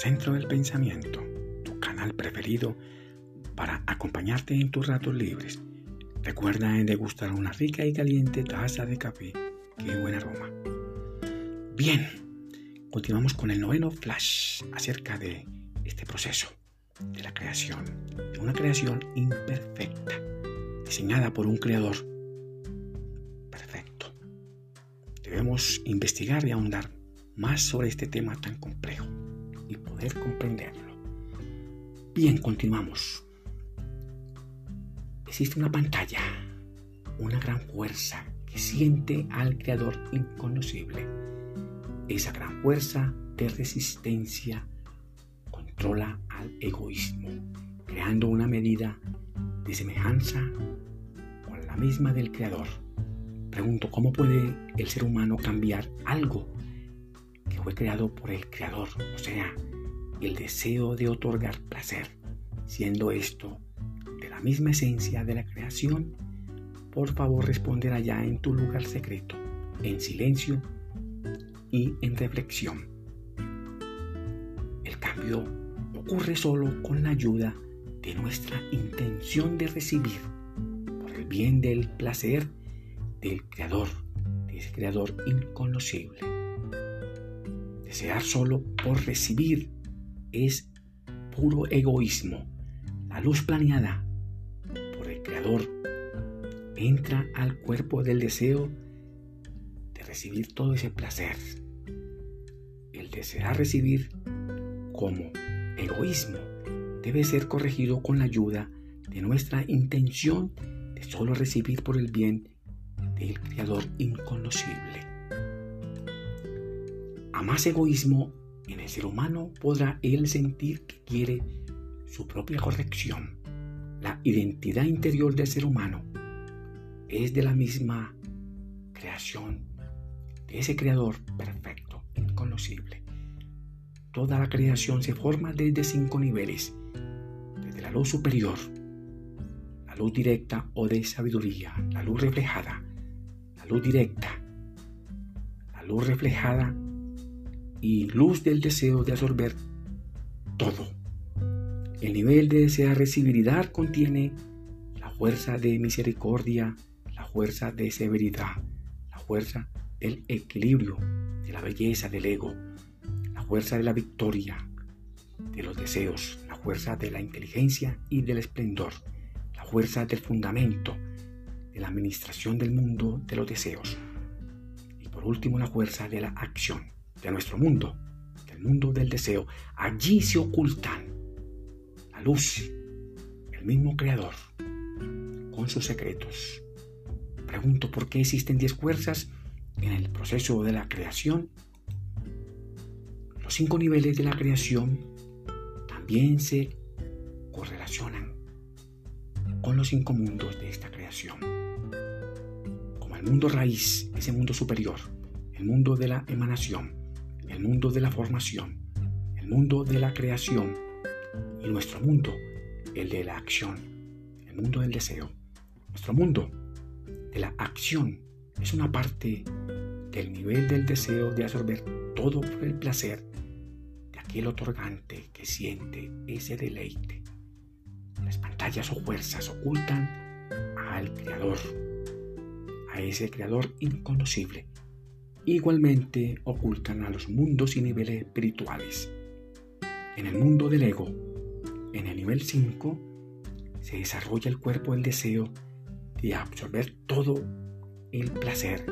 Centro del Pensamiento, tu canal preferido para acompañarte en tus ratos libres. Recuerda degustar una rica y caliente taza de café. ¡Qué buen aroma! Bien, continuamos con el noveno flash acerca de este proceso de la creación, una creación imperfecta, diseñada por un creador perfecto. Debemos investigar y ahondar más sobre este tema tan complejo y poder comprenderlo. Bien, continuamos. Existe una pantalla, una gran fuerza que siente al creador inconocible. Esa gran fuerza de resistencia controla al egoísmo, creando una medida de semejanza con la misma del creador. Pregunto, ¿cómo puede el ser humano cambiar algo que fue creado por el creador? O sea, el deseo de otorgar placer, siendo esto de la misma esencia de la creación, por favor responder allá en tu lugar secreto, en silencio y en reflexión. El cambio ocurre solo con la ayuda de nuestra intención de recibir por el bien del placer del Creador, de ese Creador inconocible. Desear solo por recibir es puro egoísmo. La luz planeada por el Creador entra al cuerpo del deseo de recibir todo ese placer. El desear recibir como egoísmo debe ser corregido con la ayuda de nuestra intención de solo recibir por el bien del Creador inconocible. A más egoísmo en el ser humano podrá él sentir que quiere su propia corrección. La identidad interior del ser humano es de la misma creación de ese creador perfecto, inconocible. Toda la creación se forma desde cinco niveles, desde la luz superior, la luz directa o de sabiduría, la luz reflejada, la luz directa, la luz reflejada y luz del deseo de absorber todo. El nivel de desear recibir y dar contiene la fuerza de misericordia, la fuerza de severidad, la fuerza del equilibrio, de la belleza del ego, la fuerza de la victoria, de los deseos, la fuerza de la inteligencia y del esplendor, la fuerza del fundamento, de la administración del mundo de los deseos y por último la fuerza de la acción nuestro mundo, del mundo del deseo. Allí se ocultan la luz, el mismo creador, con sus secretos. Pregunto por qué existen diez fuerzas en el proceso de la creación. Los cinco niveles de la creación también se correlacionan con los cinco mundos de esta creación. Como el mundo raíz, ese mundo superior, el mundo de la emanación, el mundo de la formación, el mundo de la creación y nuestro mundo, el de la acción, el mundo del deseo. Nuestro mundo de la acción es una parte del nivel del deseo de absorber todo por el placer de aquel otorgante que siente ese deleite. Las pantallas o fuerzas ocultan al creador, a ese creador inconocible igualmente ocultan a los mundos y niveles espirituales. En el mundo del ego, en el nivel 5, se desarrolla el cuerpo del deseo de absorber todo el placer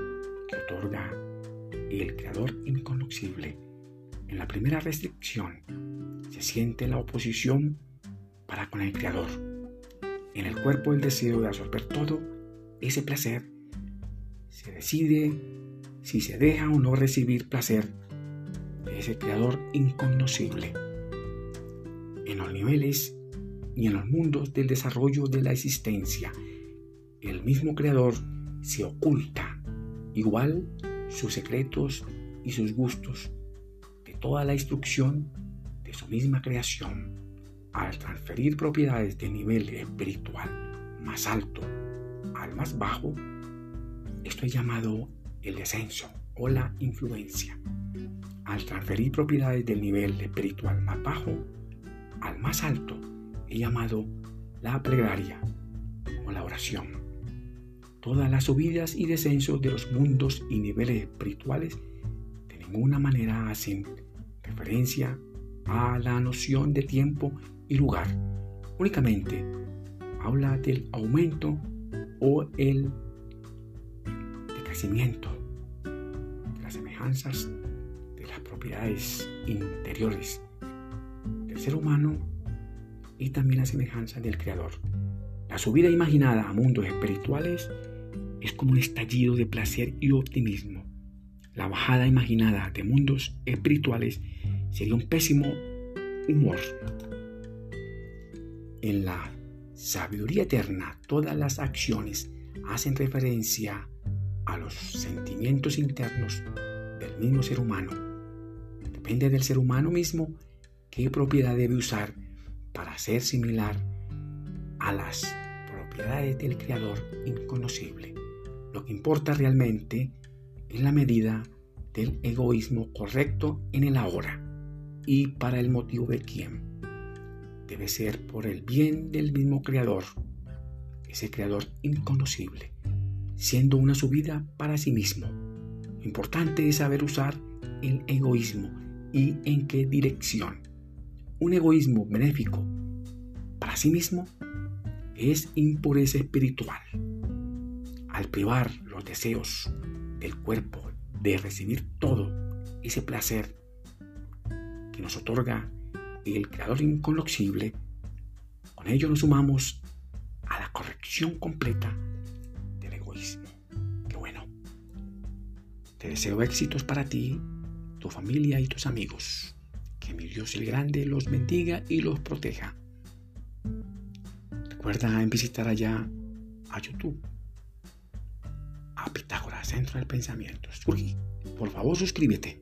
que otorga el Creador inconocible. En la primera restricción se siente la oposición para con el Creador. En el cuerpo del deseo de absorber todo ese placer se decide si se deja o no recibir placer de ese creador inconocible. En los niveles y en los mundos del desarrollo de la existencia, el mismo creador se oculta, igual sus secretos y sus gustos de toda la instrucción de su misma creación, al transferir propiedades de nivel espiritual más alto al más bajo, esto es llamado el descenso o la influencia. al transferir propiedades del nivel espiritual más bajo al más alto, he llamado la plegaria o la oración. Todas las subidas y descensos de los mundos y niveles espirituales de ninguna manera hacen referencia a la noción de tiempo y lugar. Únicamente habla del aumento o el decrecimiento de las semejanzas de las propiedades interiores del ser humano y también la semejanza del Creador. La subida imaginada a mundos espirituales es como un estallido de placer y optimismo. La bajada imaginada de mundos espirituales sería un pésimo humor. En la sabiduría eterna, todas las acciones hacen referencia a los sentimientos internos del mismo ser humano. Depende del ser humano mismo qué propiedad debe usar para ser similar a las propiedades del Creador inconocible. Lo que importa realmente es la medida del egoísmo correcto en el ahora y para el motivo de quién. Debe ser por el bien del mismo Creador, ese Creador inconocible, siendo una subida para sí mismo. Lo importante es saber usar el egoísmo y en qué dirección. Un egoísmo benéfico para sí mismo es impureza espiritual. Al privar los deseos del cuerpo de recibir todo ese placer que nos otorga el Creador inconocible, con ello nos sumamos a la corrección completa Te deseo éxitos para ti, tu familia y tus amigos. Que mi Dios el Grande los bendiga y los proteja. Recuerda en visitar allá a YouTube, a Pitágoras, Centro del Pensamiento. Por favor, suscríbete.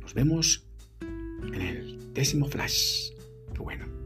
Nos vemos en el décimo flash. Qué bueno.